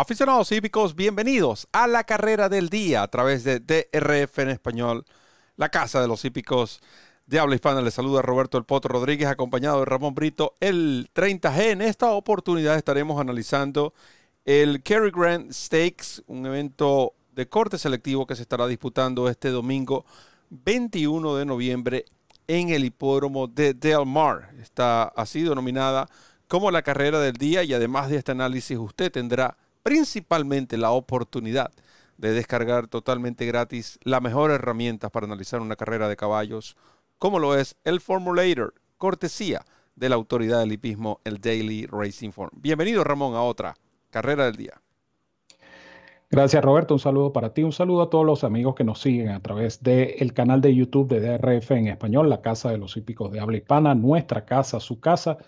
Aficionados hípicos, bienvenidos a la carrera del día a través de DRF en español, la casa de los hípicos de habla hispana. Les saluda Roberto El Poto Rodríguez, acompañado de Ramón Brito, el 30G. En esta oportunidad estaremos analizando el Kerry Grant Stakes, un evento de corte selectivo que se estará disputando este domingo 21 de noviembre en el hipódromo de Del Mar. Está así denominada como la carrera del día y además de este análisis usted tendrá principalmente la oportunidad de descargar totalmente gratis la mejor herramienta para analizar una carrera de caballos, como lo es el Formulator, cortesía de la autoridad del hipismo, el Daily Racing Form. Bienvenido, Ramón, a otra carrera del día. Gracias, Roberto. Un saludo para ti. Un saludo a todos los amigos que nos siguen a través del canal de YouTube de DRF en español, la Casa de los Hípicos de Habla Hispana, nuestra casa, su casa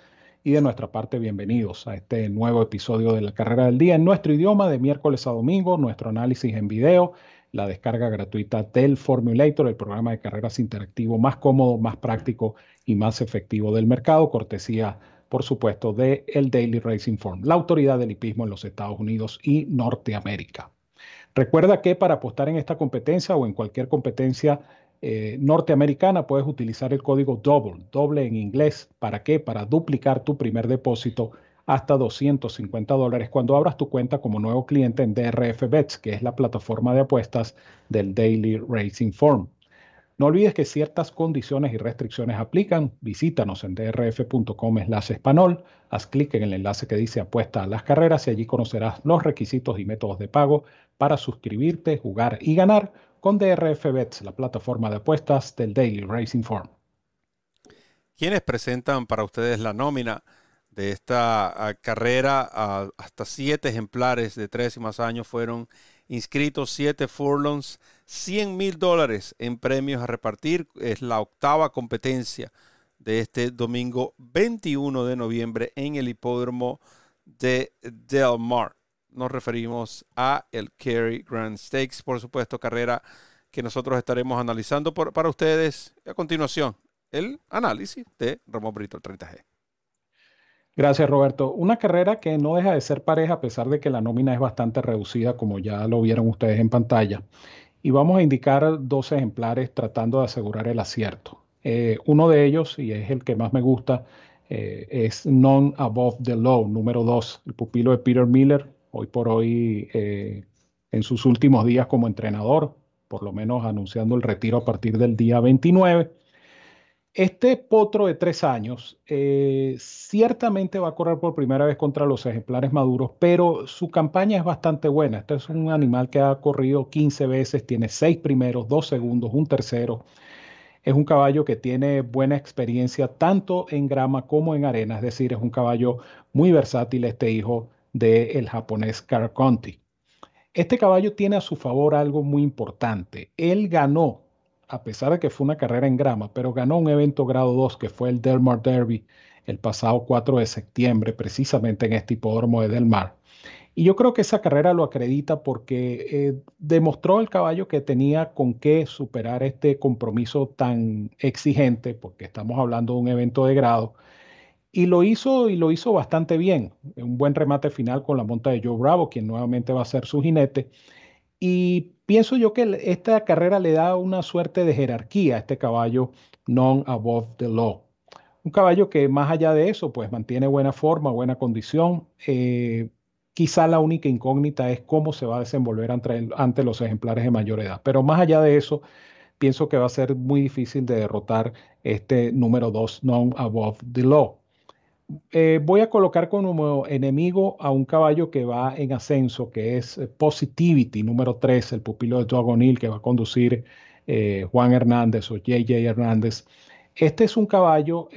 y de nuestra parte bienvenidos a este nuevo episodio de la carrera del día en nuestro idioma de miércoles a domingo, nuestro análisis en video, la descarga gratuita del Formulator, el programa de carreras interactivo más cómodo, más práctico y más efectivo del mercado, cortesía por supuesto de el Daily Racing Form, la autoridad del hipismo en los Estados Unidos y Norteamérica. Recuerda que para apostar en esta competencia o en cualquier competencia eh, norteamericana puedes utilizar el código double, doble en inglés. ¿Para qué? Para duplicar tu primer depósito hasta 250 dólares cuando abras tu cuenta como nuevo cliente en DRF Bets, que es la plataforma de apuestas del Daily Racing Form. No olvides que ciertas condiciones y restricciones aplican. Visítanos en drf.com español, haz clic en el enlace que dice apuesta a las carreras y allí conocerás los requisitos y métodos de pago para suscribirte, jugar y ganar con DRF Bets, la plataforma de apuestas del Daily Racing Form. ¿Quiénes presentan para ustedes la nómina de esta ah, carrera? Ah, hasta siete ejemplares de tres y más años fueron inscritos, siete furlongs, 100 mil dólares en premios a repartir. Es la octava competencia de este domingo 21 de noviembre en el hipódromo de Del Mar nos referimos a el Kerry Grand Stakes, por supuesto, carrera que nosotros estaremos analizando para ustedes a continuación. El análisis de Ramón Brito, el 30G. Gracias, Roberto. Una carrera que no deja de ser pareja a pesar de que la nómina es bastante reducida, como ya lo vieron ustedes en pantalla. Y vamos a indicar dos ejemplares tratando de asegurar el acierto. Eh, uno de ellos, y es el que más me gusta, eh, es Non Above the Law, número 2, el pupilo de Peter Miller, hoy por hoy eh, en sus últimos días como entrenador, por lo menos anunciando el retiro a partir del día 29. Este potro de tres años eh, ciertamente va a correr por primera vez contra los ejemplares maduros, pero su campaña es bastante buena. Este es un animal que ha corrido 15 veces, tiene seis primeros, dos segundos, un tercero. Es un caballo que tiene buena experiencia tanto en grama como en arena, es decir, es un caballo muy versátil este hijo del japonés Car Conti. Este caballo tiene a su favor algo muy importante. Él ganó, a pesar de que fue una carrera en grama, pero ganó un evento grado 2 que fue el Del Mar Derby el pasado 4 de septiembre, precisamente en este hipódromo de Del Mar. Y yo creo que esa carrera lo acredita porque eh, demostró el caballo que tenía con qué superar este compromiso tan exigente, porque estamos hablando de un evento de grado, y lo hizo y lo hizo bastante bien. Un buen remate final con la monta de Joe Bravo, quien nuevamente va a ser su jinete. Y pienso yo que esta carrera le da una suerte de jerarquía a este caballo non above the law. Un caballo que más allá de eso, pues mantiene buena forma, buena condición. Eh, quizá la única incógnita es cómo se va a desenvolver ante, ante los ejemplares de mayor edad. Pero más allá de eso, pienso que va a ser muy difícil de derrotar este número 2 non above the law. Eh, voy a colocar como enemigo a un caballo que va en ascenso, que es eh, Positivity, número 3, el pupilo de Doug O'Neill, que va a conducir eh, Juan Hernández o JJ Hernández. Este es un caballo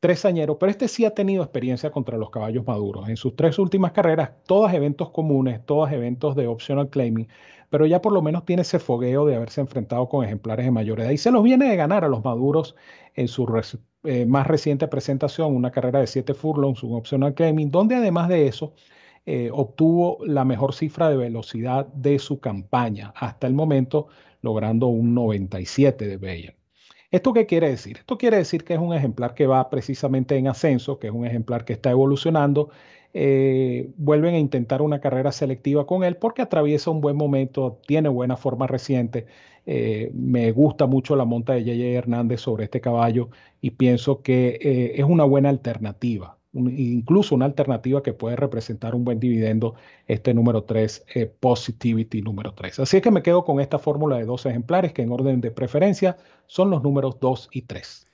tresañero, pero este sí ha tenido experiencia contra los caballos maduros. En sus tres últimas carreras, todas eventos comunes, todos eventos de optional claiming, pero ya por lo menos tiene ese fogueo de haberse enfrentado con ejemplares de mayor edad y se los viene de ganar a los maduros en su eh, más reciente presentación, una carrera de 7 furlongs, un optional claiming, donde además de eso eh, obtuvo la mejor cifra de velocidad de su campaña hasta el momento, logrando un 97 de Bayer. ¿Esto qué quiere decir? Esto quiere decir que es un ejemplar que va precisamente en ascenso, que es un ejemplar que está evolucionando, eh, vuelven a intentar una carrera selectiva con él porque atraviesa un buen momento, tiene buena forma reciente. Eh, me gusta mucho la monta de J.J. Hernández sobre este caballo y pienso que eh, es una buena alternativa, incluso una alternativa que puede representar un buen dividendo, este número 3, Positivity número 3. Así es que me quedo con esta fórmula de dos ejemplares que en orden de preferencia son los números 2 y 3.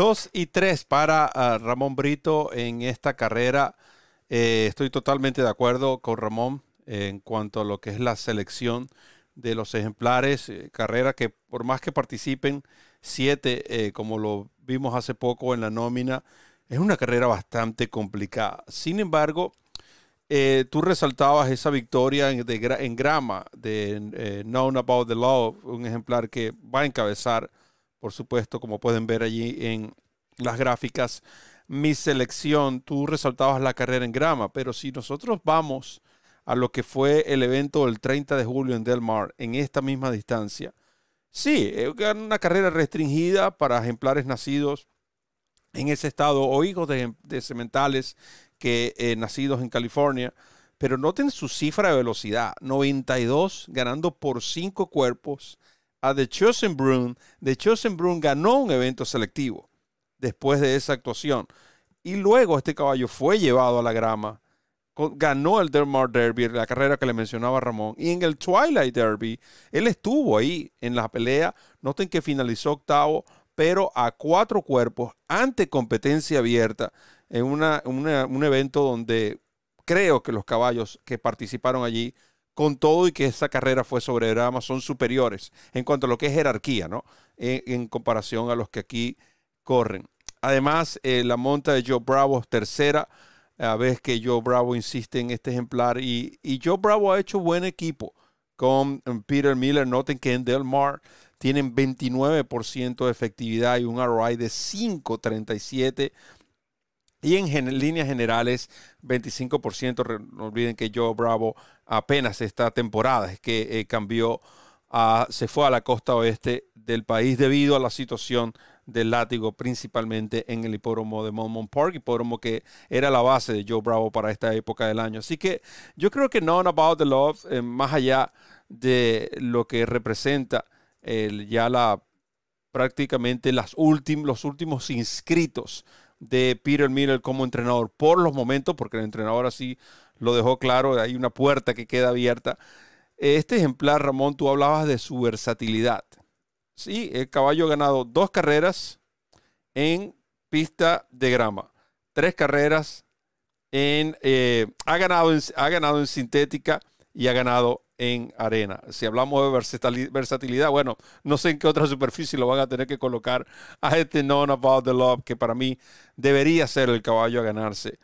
2 y 3 para ah, Ramón Brito en esta carrera. Eh, estoy totalmente de acuerdo con Ramón en cuanto a lo que es la selección de los ejemplares. Eh, carrera que por más que participen siete, eh, como lo vimos hace poco en la nómina, es una carrera bastante complicada. Sin embargo, tú resaltabas esa victoria en, en grama de Known About the Law, un ejemplar que va a encabezar por supuesto, como pueden ver allí en las gráficas, mi selección, tú resaltabas la carrera en grama, pero si nosotros vamos a lo que fue el evento del 30 de julio en Del Mar, en esta misma distancia, sí, una carrera restringida para ejemplares nacidos en ese estado o hijos de, sementales que eh, nacidos en California, pero noten su cifra de velocidad, 92 ganando por 5 cuerpos, a The Chosen Broom. The Chosen Broom ganó un evento selectivo después de esa actuación. Y luego este caballo fue llevado a la grama. Ganó el Dermar Derby, la carrera que le mencionaba Ramón. Y en el Twilight Derby, él estuvo ahí en la pelea. Noten que finalizó octavo, pero a cuatro cuerpos ante competencia abierta en un evento donde creo que los caballos que participaron allí con todo y que esa carrera fue sobre drama, son superiores en cuanto a lo que es jerarquía, ¿no? En, comparación a los que aquí corren. Además, eh, la monta de Joe Bravo, tercera a vez que Joe Bravo insiste en este ejemplar. Y, y Joe Bravo ha hecho buen equipo con um, Peter Miller. Noten que en Del Mar tienen 29% de efectividad y un ROI de 5.37 y en líneas generales, 25%. No olviden que Joe Bravo apenas esta temporada es que eh, cambió, se fue a la costa oeste del país debido a la situación del látigo, principalmente en el hipódromo de Monmouth Park, hipódromo que era la base de Joe Bravo para esta época del año. Así que yo creo que None About the Love, eh, más allá de lo que representa el, ya la prácticamente las los últimos inscritos de Peter Miller como entrenador por los momentos, porque el entrenador así lo dejó claro, hay una puerta que queda abierta. Este ejemplar, Ramón, tú hablabas de su versatilidad. Sí, el caballo ha ganado dos carreras en pista de grama, tres carreras en, eh, ha, ganado ha ganado en sintética y ha ganado en arena. Si hablamos de versatilidad, bueno, no sé en qué otra superficie lo van a tener que colocar a este Non About the Love, que para mí debería ser el caballo a ganarse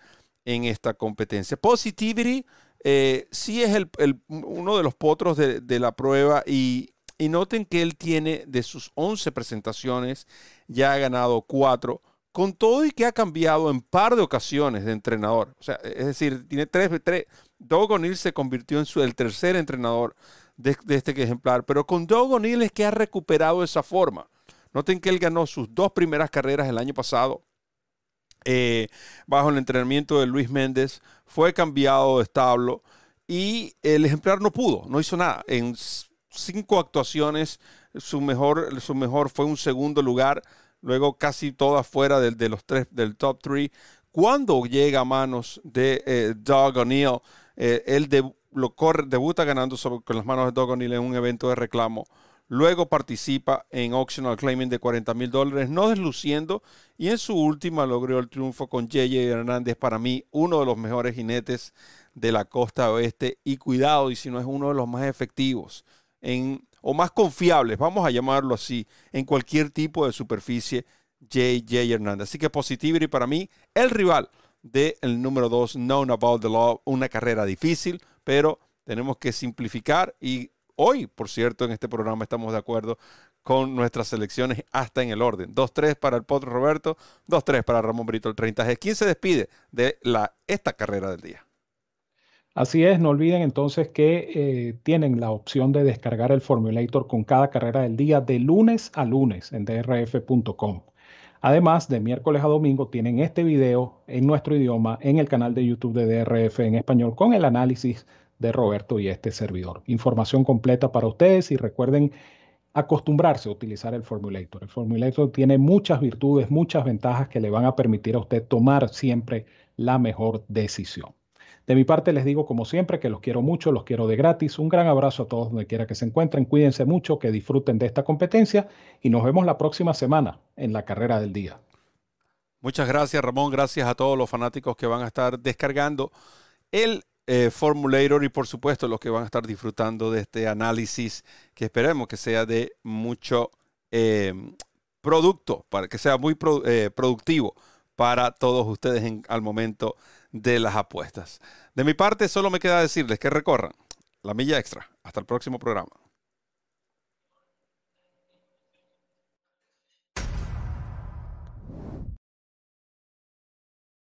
en esta competencia. Positivity eh, sí es el, uno de los potros de, la prueba y, noten que él tiene de sus 11 presentaciones, ya ha ganado 4 con todo y que ha cambiado en par de ocasiones de entrenador. O sea, es decir, tiene tres, tres, Doug O'Neill se convirtió en el tercer entrenador de, este ejemplar, pero con Doug O'Neill es que ha recuperado esa forma. Noten que él ganó sus dos primeras carreras el año pasado eh, bajo el entrenamiento de Luis Méndez, fue cambiado de establo y el ejemplar no pudo, no hizo nada. En cinco actuaciones, su mejor, su mejor fue un segundo lugar, luego casi todas fuera del, de los tres, del top three. Cuando llega a manos de eh, Doug O'Neill, eh, él lo corre, debuta ganando con las manos de Doug O'Neill en un evento de reclamo. Luego participa en Optional Claiming de 40 mil dólares, no desluciendo. Y en su última logró el triunfo con J.J. Hernández, para mí uno de los mejores jinetes de la costa oeste. Y cuidado, y si no es uno de los más efectivos en, o más confiables, vamos a llamarlo así, en cualquier tipo de superficie, J.J. Hernández. Así que Positivity para mí, el rival del número 2, Known About the Law, una carrera difícil, pero tenemos que simplificar y hoy, por cierto, en este programa estamos de acuerdo con nuestras selecciones hasta en el orden. 2-3 para el Potro Roberto, 2-3 para Ramón Brito el 30G. ¿Quién se despide de la, esta carrera del día? Así es, no olviden entonces que eh, tienen la opción de descargar el Formulator con cada carrera del día de lunes a lunes en drf.com. Además, de miércoles a domingo tienen este video en nuestro idioma en el canal de YouTube de DRF en español con el análisis de Roberto y este servidor. Información completa para ustedes y recuerden acostumbrarse a utilizar el Formulator. El Formulator tiene muchas virtudes, muchas ventajas que le van a permitir a usted tomar siempre la mejor decisión. De mi parte les digo como siempre que los quiero mucho, los quiero de gratis. Un gran abrazo a todos donde quiera que se encuentren. Cuídense mucho, que disfruten de esta competencia y nos vemos la próxima semana en la carrera del día. Muchas gracias Ramón, gracias a todos los fanáticos que van a estar descargando el eh, Formulator y por supuesto los que van a estar disfrutando de este análisis que esperemos que sea de mucho eh, producto, para que sea muy eh, productivo para todos ustedes en, al momento de las apuestas. De mi parte, solo me queda decirles que recorran la milla extra. Hasta el próximo programa.